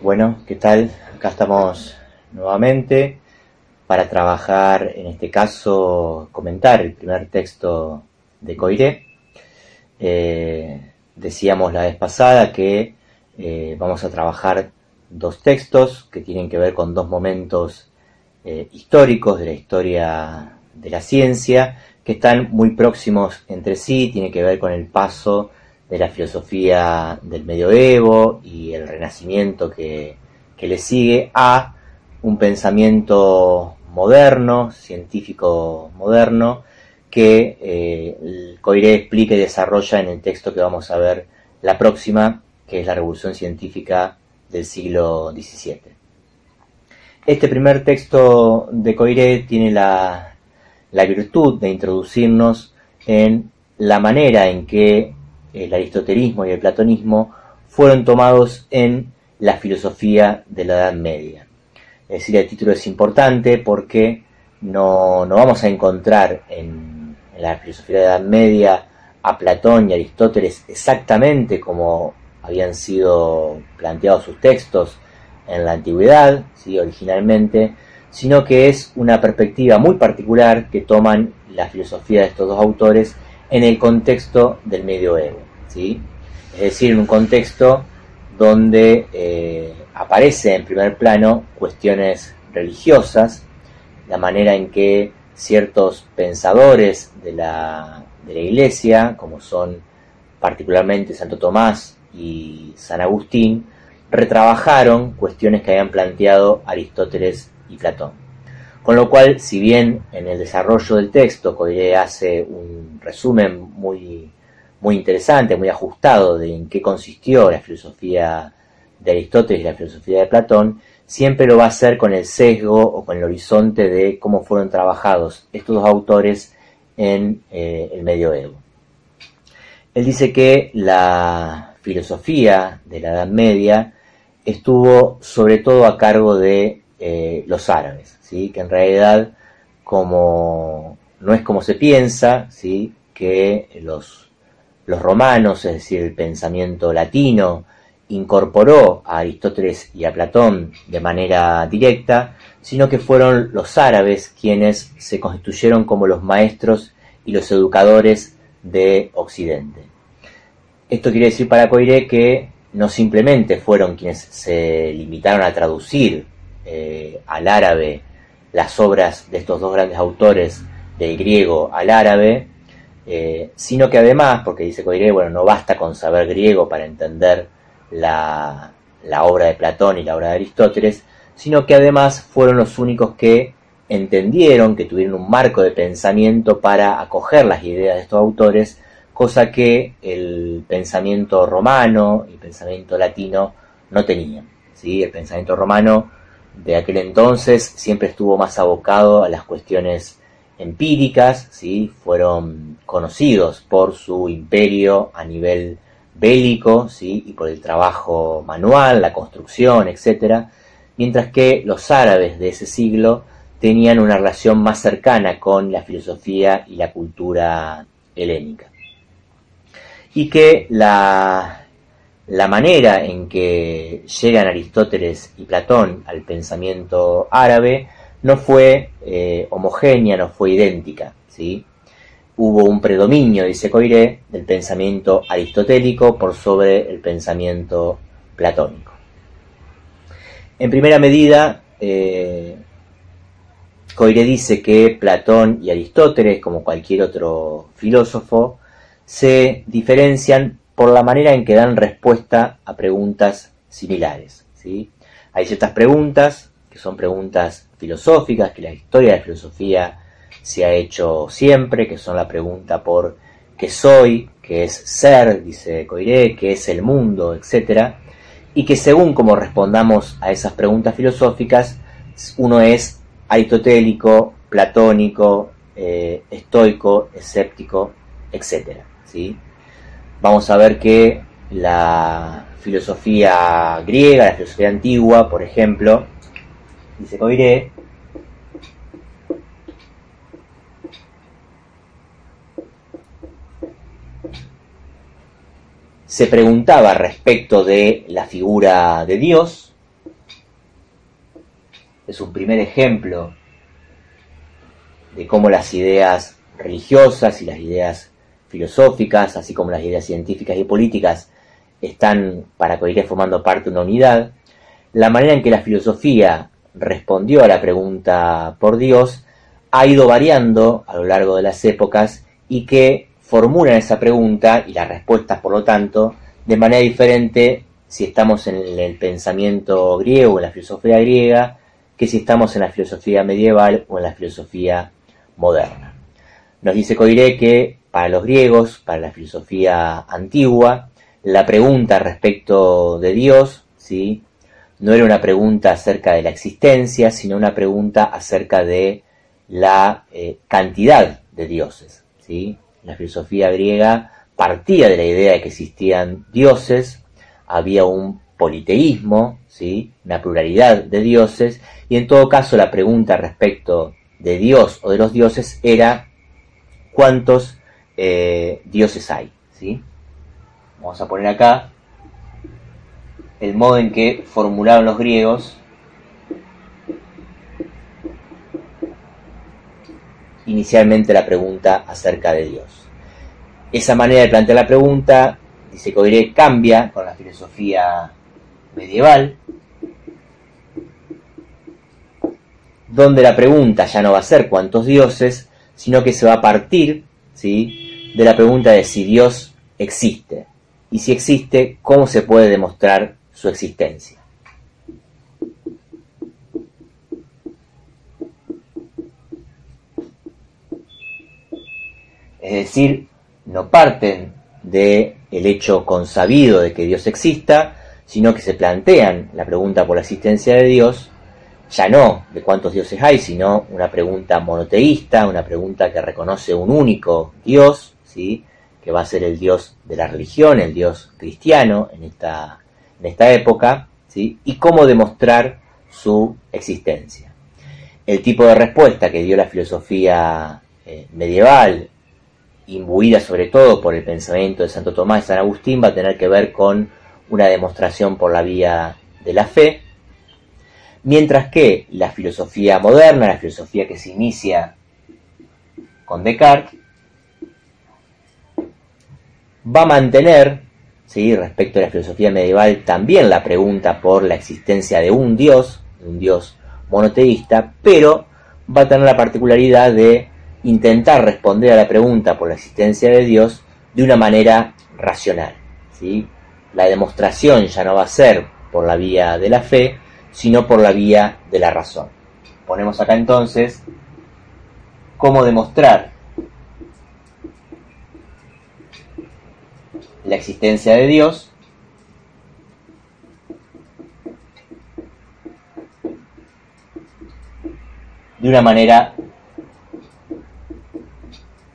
Bueno, ¿qué tal? Acá estamos nuevamente para trabajar, en este caso, comentar el primer texto de Coiré. Eh, decíamos la vez pasada que eh, vamos a trabajar dos textos que tienen que ver con dos momentos eh, históricos de la historia de la ciencia, que están muy próximos entre sí, tiene que ver con el paso de la filosofía del medioevo y el renacimiento que, le sigue a un pensamiento moderno, científico moderno, que eh, Coiré explica y desarrolla en el texto que vamos a ver la próxima, que es la revolución científica del siglo XVII. Este primer texto de Coiré tiene la, la virtud de introducirnos en la manera en que el aristotelismo y el platonismo fueron tomados en la filosofía de la Edad Media. Es decir, el título es importante porque no, vamos a encontrar en, la filosofía de la Edad Media a Platón y Aristóteles exactamente como habían sido planteados sus textos en la antigüedad, ¿sí? originalmente, sino que es una perspectiva muy particular que toman la filosofía de estos dos autores en el contexto del medioevo. ¿Sí? Es decir, en un contexto donde eh, aparece en primer plano cuestiones religiosas, la manera en que ciertos pensadores de la, de la Iglesia, como son particularmente Santo Tomás y San Agustín, retrabajaron cuestiones que habían planteado Aristóteles y Platón. Con lo cual, si bien en el desarrollo del texto Coiré hace un resumen muy muy interesante, muy ajustado de en qué consistió la filosofía de Aristóteles y la filosofía de Platón, siempre lo va a hacer con el sesgo o con el horizonte de cómo fueron trabajados estos dos autores en eh, el medioevo. Él dice que la filosofía de la Edad Media estuvo sobre todo a cargo de eh, los árabes, ¿sí? que en realidad como no es como se piensa, ¿sí? que los los romanos, es decir, el pensamiento latino, incorporó a Aristóteles y a Platón de manera directa, sino que fueron los árabes quienes se constituyeron como los maestros y los educadores de Occidente. Esto quiere decir para Coiré que no simplemente fueron quienes se limitaron a traducir eh, al árabe las obras de estos dos grandes autores del griego al árabe, eh, sino que además, porque dice Coiré, bueno, no basta con saber griego para entender la, obra de Platón y la obra de Aristóteles, sino que además fueron los únicos que entendieron, que tuvieron un marco de pensamiento para acoger las ideas de estos autores, cosa que el pensamiento romano y el pensamiento latino no tenían. ¿sí? El pensamiento romano de aquel entonces siempre estuvo más abocado a las cuestiones empíricas, ¿sí? fueron conocidos por su imperio a nivel bélico ¿sí? y por el trabajo manual, la construcción, etc. Mientras que los árabes de ese siglo tenían una relación más cercana con la filosofía y la cultura helénica. Y que la, la manera en que llegan Aristóteles y Platón al pensamiento árabe no fue eh, homogénea, no fue idéntica. ¿sí? Hubo un predominio, dice Coiré, del pensamiento aristotélico por sobre el pensamiento platónico. En primera medida, eh, Coiré dice que Platón y Aristóteles, como cualquier otro filósofo, se diferencian por la manera en que dan respuesta a preguntas similares. ¿sí? Hay ciertas preguntas son preguntas filosóficas que la historia de la filosofía se ha hecho siempre, que son la pregunta por qué soy, qué es ser, dice Coiré, qué es el mundo, etc. Y que según como respondamos a esas preguntas filosóficas, uno es aristotélico, platónico, eh, estoico, escéptico, etc. ¿sí? Vamos a ver que la filosofía griega, la filosofía antigua, por ejemplo, dice Coiré, se preguntaba respecto de la figura de Dios, es un primer ejemplo de cómo las ideas religiosas y las ideas filosóficas, así como las ideas científicas y políticas, están para Coiré formando parte de una unidad, la manera en que la filosofía respondió a la pregunta por Dios ha ido variando a lo largo de las épocas y que formulan esa pregunta y las respuestas, por lo tanto, de manera diferente si estamos en el pensamiento griego, en la filosofía griega, que si estamos en la filosofía medieval o en la filosofía moderna. Nos dice Coiré que para los griegos, para la filosofía antigua, la pregunta respecto de Dios, ¿sí? No era una pregunta acerca de la existencia, sino una pregunta acerca de la eh, cantidad de dioses. ¿sí? La filosofía griega partía de la idea de que existían dioses, había un politeísmo, ¿sí? una pluralidad de dioses, y en todo caso la pregunta respecto de Dios o de los dioses era cuántos eh, dioses hay. ¿sí? Vamos a poner acá el modo en que formularon los griegos inicialmente la pregunta acerca de Dios. Esa manera de plantear la pregunta, dice Coiré, cambia con la filosofía medieval, donde la pregunta ya no va a ser cuántos dioses, sino que se va a partir ¿sí? de la pregunta de si Dios existe. Y si existe, ¿cómo se puede demostrar su existencia? Es decir, no parten de el hecho consabido de que Dios exista, sino que se plantean la pregunta por la existencia de Dios, ya no de cuántos dioses hay, sino una pregunta monoteísta, una pregunta que reconoce un único Dios, ¿sí? que va a ser el Dios de la religión, el Dios cristiano en esta, en esta época, ¿sí? y cómo demostrar su existencia. El tipo de respuesta que dio la filosofía eh, medieval imbuida sobre todo por el pensamiento de Santo Tomás y San Agustín, va a tener que ver con una demostración por la vía de la fe, mientras que la filosofía moderna, la filosofía que se inicia con Descartes, va a mantener, ¿sí? respecto a la filosofía medieval, también la pregunta por la existencia de un Dios, un Dios monoteísta, pero va a tener la particularidad de intentar responder a la pregunta por la existencia de Dios de una manera racional. ¿sí? La demostración ya no va a ser por la vía de la fe, sino por la vía de la razón. Ponemos acá entonces cómo demostrar la existencia de Dios de una manera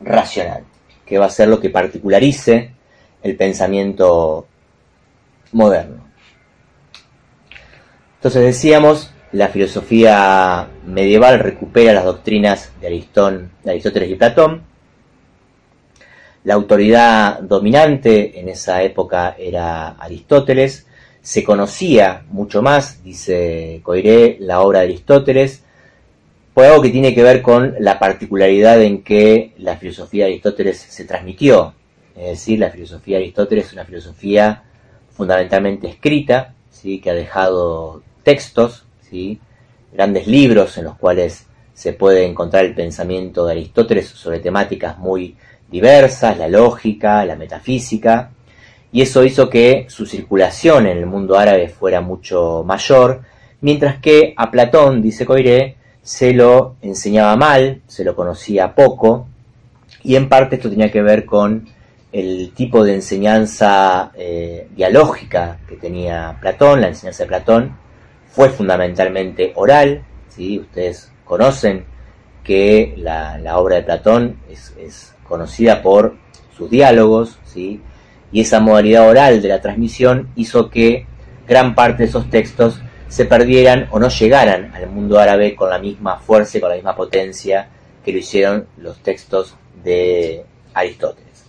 racional, que va a ser lo que particularice el pensamiento moderno. Entonces decíamos, la filosofía medieval recupera las doctrinas de, Aristón, de Aristóteles y Platón. La autoridad dominante en esa época era Aristóteles. Se conocía mucho más, dice Coiré, la obra de Aristóteles, por algo que tiene que ver con la particularidad en que la filosofía de Aristóteles se transmitió. Es decir, la filosofía de Aristóteles es una filosofía fundamentalmente escrita, ¿sí? que ha dejado textos, ¿sí? grandes libros en los cuales se puede encontrar el pensamiento de Aristóteles sobre temáticas muy diversas, la lógica, la metafísica, y eso hizo que su circulación en el mundo árabe fuera mucho mayor, mientras que a Platón, dice Coiré, se lo enseñaba mal, se lo conocía poco, y en parte esto tenía que ver con el tipo de enseñanza eh, dialógica que tenía Platón, la enseñanza de Platón fue fundamentalmente oral, ¿sí? ustedes conocen que la, obra de Platón es, es, conocida por sus diálogos, ¿sí? y esa modalidad oral de la transmisión hizo que gran parte de esos textos se perdieran o no llegaran al mundo árabe con la misma fuerza y con la misma potencia que lo hicieron los textos de Aristóteles.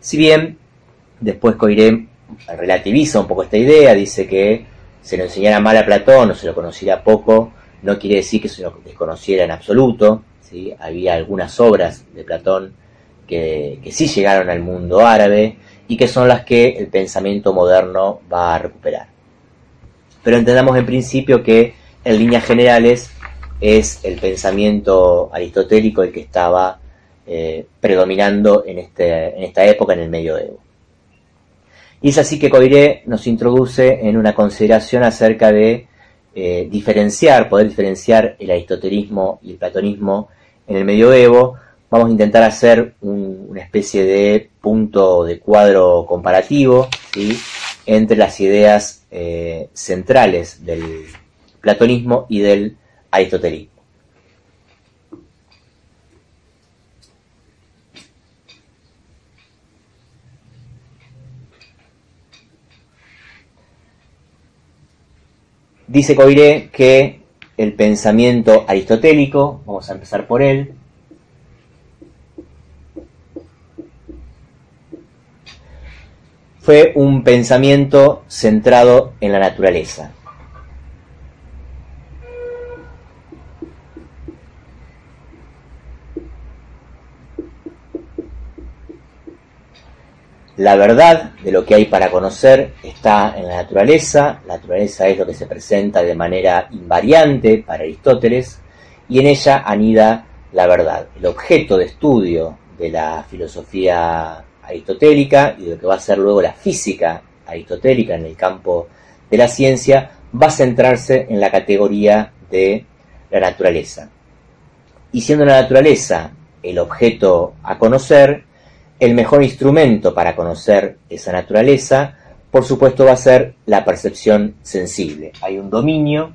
Si bien después Coiré relativiza un poco esta idea, dice que se lo enseñara mal a Platón o se lo conociera poco, no quiere decir que se lo desconociera en absoluto, ¿sí? había algunas obras de Platón que, sí llegaron al mundo árabe y que son las que el pensamiento moderno va a recuperar. Pero entendamos en principio que en líneas generales es el pensamiento aristotélico el que estaba eh, predominando en, este, en esta época, en el medioevo. Y es así que Coiré nos introduce en una consideración acerca de eh, diferenciar, poder diferenciar el aristotelismo y el platonismo en el medioevo. Vamos a intentar hacer una especie de punto de cuadro comparativo entre las ideas eh, centrales del platonismo y del aristotelismo. Dice Coiré que el pensamiento aristotélico, vamos a empezar por él, fue un pensamiento centrado en la naturaleza. La verdad de lo que hay para conocer está en la naturaleza, la naturaleza es lo que se presenta de manera invariante para Aristóteles y en ella anida la verdad. El objeto de estudio de la filosofía aristotélica y de lo que va a ser luego la física aristotélica en el campo de la ciencia va a centrarse en la categoría de la naturaleza. Y siendo la naturaleza el objeto a conocer, el mejor instrumento para conocer esa naturaleza, por supuesto, va a ser la percepción sensible. Hay un dominio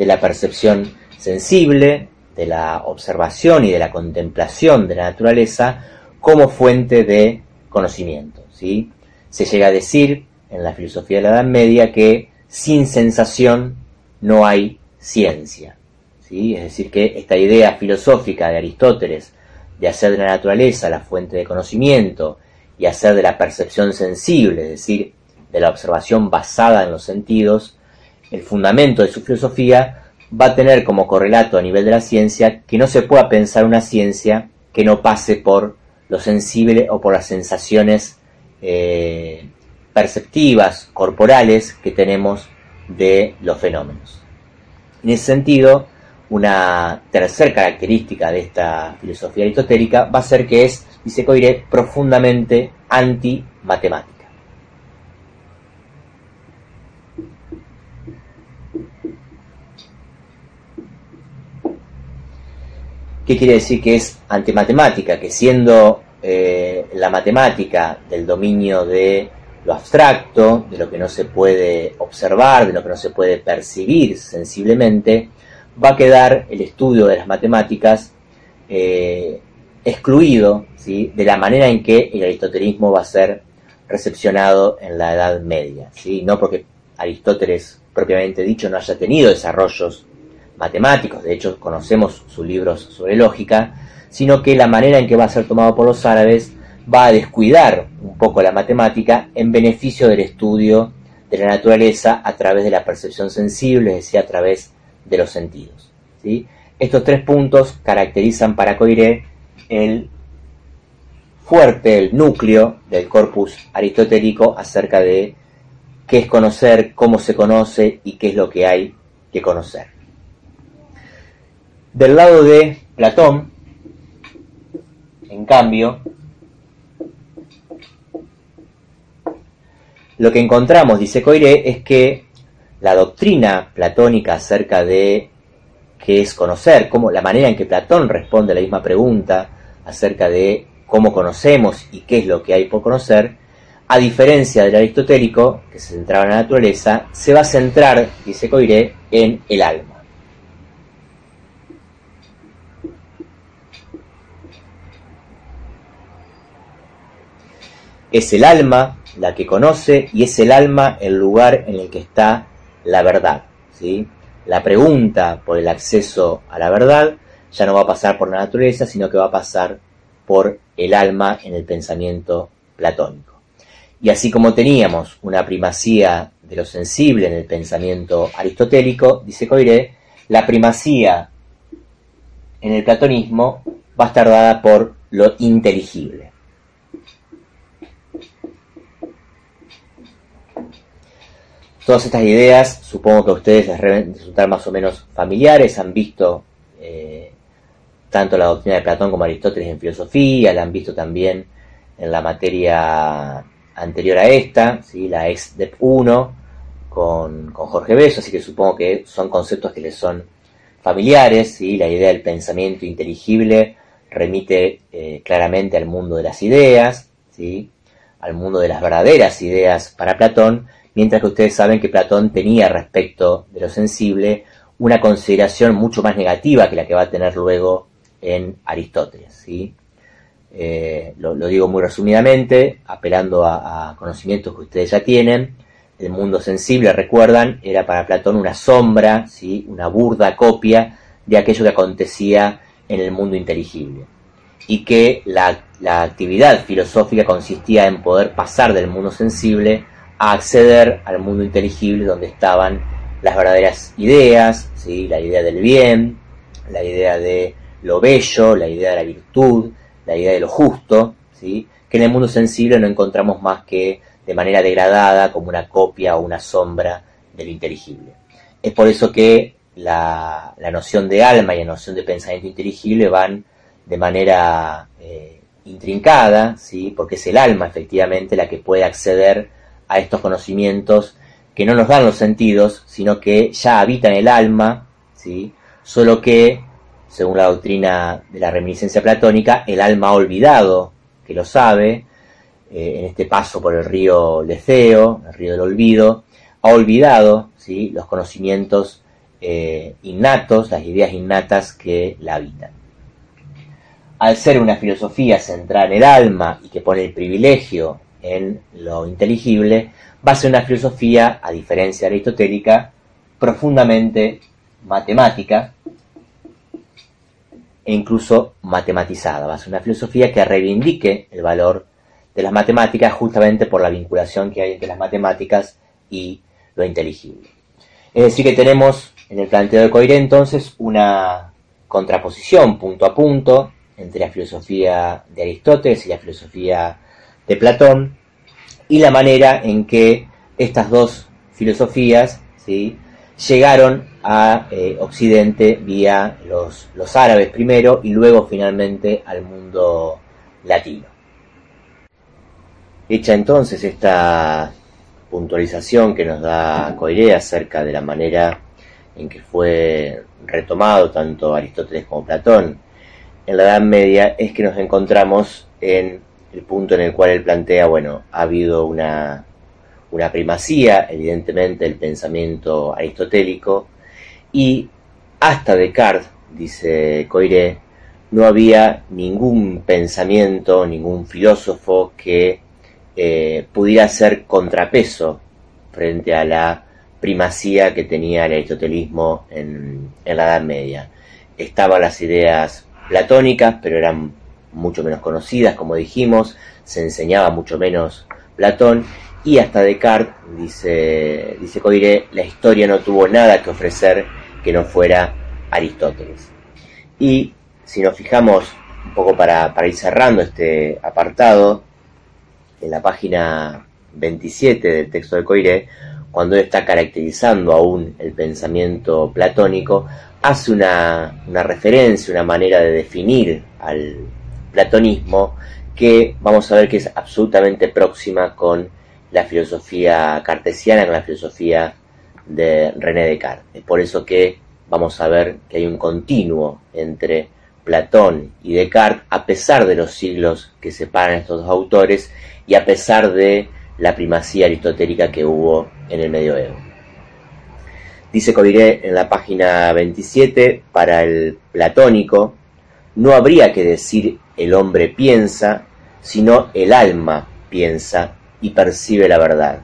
de la percepción sensible, de la observación y de la contemplación de la naturaleza como fuente de conocimiento. ¿sí? Se llega a decir en la filosofía de la Edad Media que sin sensación no hay ciencia. ¿sí? Es decir, que esta idea filosófica de Aristóteles de hacer de la naturaleza la fuente de conocimiento y hacer de la percepción sensible, es decir, de la observación basada en los sentidos, el fundamento de su filosofía va a tener como correlato a nivel de la ciencia que no se pueda pensar una ciencia que no pase por lo sensible o por las sensaciones eh, perceptivas, corporales que tenemos de los fenómenos. En ese sentido, una tercera característica de esta filosofía aristotélica va a ser que es, dice Coiré, profundamente anti-matemática. ¿Qué quiere decir que es antimatemática? Que siendo eh, la matemática del dominio de lo abstracto, de lo que no se puede observar, de lo que no se puede percibir sensiblemente, va a quedar el estudio de las matemáticas eh, excluido ¿sí? de la manera en que el aristotelismo va a ser recepcionado en la Edad Media. ¿sí? No porque Aristóteles, propiamente dicho, no haya tenido desarrollos matemáticos, de hecho conocemos sus libros sobre lógica, sino que la manera en que va a ser tomado por los árabes va a descuidar un poco la matemática en beneficio del estudio de la naturaleza a través de la percepción sensible, es decir, a través de los sentidos. ¿sí? Estos tres puntos caracterizan para Coiré el fuerte, el núcleo del corpus aristotélico acerca de qué es conocer, cómo se conoce y qué es lo que hay que conocer. Del lado de Platón, en cambio, lo que encontramos, dice Coiré, es que la doctrina platónica acerca de qué es conocer, cómo, la manera en que Platón responde a la misma pregunta acerca de cómo conocemos y qué es lo que hay por conocer, a diferencia del aristotélico, que se centraba en la naturaleza, se va a centrar, dice Coiré, en el alma. Es el alma la que conoce y es el alma el lugar en el que está la verdad. ¿sí? La pregunta por el acceso a la verdad ya no va a pasar por la naturaleza, sino que va a pasar por el alma en el pensamiento platónico. Y así como teníamos una primacía de lo sensible en el pensamiento aristotélico, dice Coiré, la primacía en el platonismo va a estar dada por lo inteligible. Todas estas ideas supongo que a ustedes les resultar más o menos familiares, han visto eh, tanto la doctrina de Platón como Aristóteles en filosofía, la han visto también en la materia anterior a esta, ¿sí? la ex DEP 1 con, Jorge Beso, así que supongo que son conceptos que les son familiares, ¿sí? la idea del pensamiento inteligible remite eh, claramente al mundo de las ideas, ¿sí? Al mundo de las verdaderas ideas para Platón, mientras que ustedes saben que Platón tenía respecto de lo sensible una consideración mucho más negativa que la que va a tener luego en Aristóteles. ¿sí? Eh, lo, digo muy resumidamente, apelando a, conocimientos que ustedes ya tienen. El mundo sensible, recuerdan, era para Platón una sombra, ¿sí? una burda copia de aquello que acontecía en el mundo inteligible. Y que la, actividad filosófica consistía en poder pasar del mundo sensible a acceder al mundo inteligible donde estaban las verdaderas ideas, ¿sí? la idea del bien, la idea de lo bello, la idea de la virtud, la idea de lo justo, ¿sí? que en el mundo sensible no encontramos más que de manera degradada como una copia o una sombra del inteligible. Es por eso que la, noción de alma y la noción de pensamiento inteligible van de manera eh, intrincada, ¿sí? porque es el alma efectivamente la que puede acceder a estos conocimientos que no nos dan los sentidos, sino que ya habitan el alma, ¿sí? solo que según la doctrina de la reminiscencia platónica, el alma ha olvidado, que lo sabe, eh, en este paso por el río Leceo, el río del olvido, ha olvidado ¿sí? los conocimientos eh, innatos, las ideas innatas que la habitan. Al ser una filosofía centrada en el alma y que pone el privilegio en lo inteligible, va a ser una filosofía, a diferencia aristotélica, profundamente matemática, e incluso matematizada. Va a ser una filosofía que reivindique el valor de las matemáticas justamente por la vinculación que hay entre las matemáticas y lo inteligible. Es decir, que tenemos en el planteo de Coiré entonces una contraposición punto a punto entre la filosofía de Aristóteles y la filosofía de Platón y la manera en que estas dos filosofías ¿sí? llegaron a eh, Occidente vía los, los árabes primero y luego finalmente al mundo latino. Hecha entonces esta puntualización que nos da Coiré acerca de la manera en que fue retomado tanto Aristóteles como Platón en la Edad Media, es que nos encontramos en el punto en el cual él plantea, bueno, ha habido una primacía, evidentemente, del pensamiento aristotélico, y hasta Descartes, dice Coiré, no había ningún pensamiento, ningún filósofo que eh, pudiera ser contrapeso frente a la primacía que tenía el aristotelismo en, en la Edad Media. Estaban las ideas platónicas, pero eran mucho menos conocidas, como dijimos, se enseñaba mucho menos Platón, y hasta Descartes, dice, dice Coiré, la historia no tuvo nada que ofrecer que no fuera Aristóteles. Y si nos fijamos un poco para, ir cerrando este apartado, en la página 27 del texto de Coiré, cuando él está caracterizando aún el pensamiento platónico, hace una, una referencia, una manera de definir al platonismo que vamos a ver que es absolutamente próxima con la filosofía cartesiana con la filosofía de René Descartes. Es por eso que vamos a ver que hay un continuo entre Platón y Descartes, a pesar de los siglos que separan estos dos autores y a pesar de la primacía aristotélica que hubo en el medioevo. Dice Coviré en la página 27, para el platónico, no habría que decir el hombre piensa, sino el alma piensa y percibe la verdad.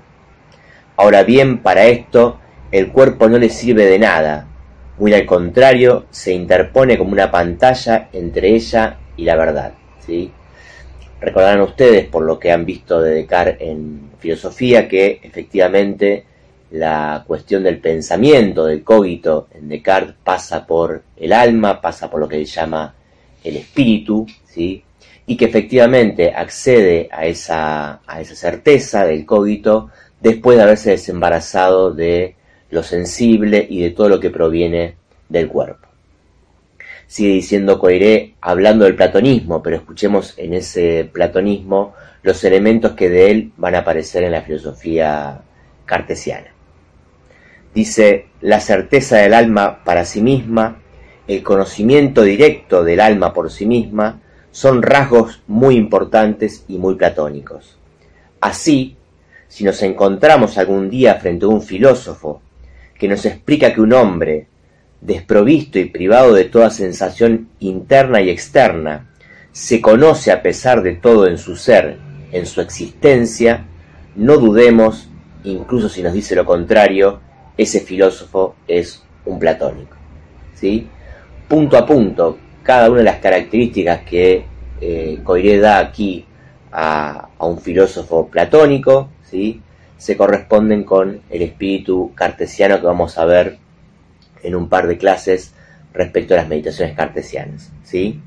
Ahora bien, para esto, el cuerpo no le sirve de nada, muy al contrario, se interpone como una pantalla entre ella y la verdad. ¿sí? Recordarán ustedes, por lo que han visto de Descartes en filosofía, que efectivamente la cuestión del pensamiento, del cogito en Descartes pasa por el alma, pasa por lo que él llama el espíritu, ¿sí? y que efectivamente accede a esa, a esa certeza del cogito después de haberse desembarazado de lo sensible y de todo lo que proviene del cuerpo. Sigue diciendo Coiré hablando del platonismo, pero escuchemos en ese platonismo los elementos que de él van a aparecer en la filosofía cartesiana. Dice, la certeza del alma para sí misma, el conocimiento directo del alma por sí misma, son rasgos muy importantes y muy platónicos. Así, si nos encontramos algún día frente a un filósofo que nos explica que un hombre, desprovisto y privado de toda sensación interna y externa, se conoce a pesar de todo en su ser, en su existencia, no dudemos, incluso si nos dice lo contrario, ese filósofo es un platónico. ¿sí? Punto a punto, cada una de las características que eh, Coiré da aquí a, a, un filósofo platónico, ¿sí? se corresponden con el espíritu cartesiano que vamos a ver en un par de clases respecto a las meditaciones cartesianas. ¿sí?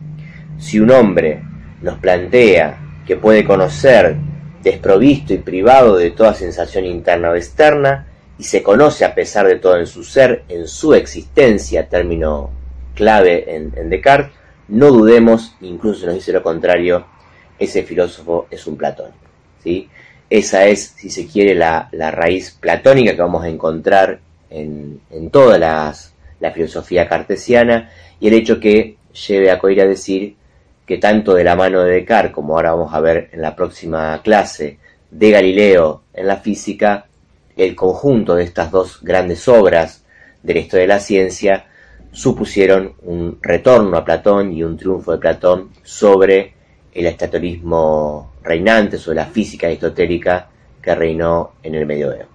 Si un hombre nos plantea que puede conocer desprovisto y privado de toda sensación interna o externa, y se conoce a pesar de todo en su ser, en su existencia, término clave en, Descartes, no dudemos, incluso si nos dice lo contrario, ese filósofo es un platónico. ¿sí? Esa es, si se quiere, la, la raíz platónica que vamos a encontrar en, en toda la filosofía cartesiana y el hecho que lleve a Coir a decir que tanto de la mano de Descartes, como ahora vamos a ver en la próxima clase, de Galileo en la física, el conjunto de estas dos grandes obras de la historia de la ciencia supusieron un retorno a Platón y un triunfo de Platón sobre el estatorismo reinante, sobre la física aristotélica que reinó en el medioevo.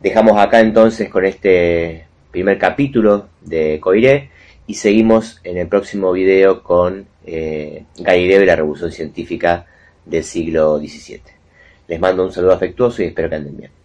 Dejamos acá entonces con este primer capítulo de Coiré y seguimos en el próximo video con eh, Galileo y la revolución científica del siglo XVII. Les mando un saludo afectuoso y espero que anden bien.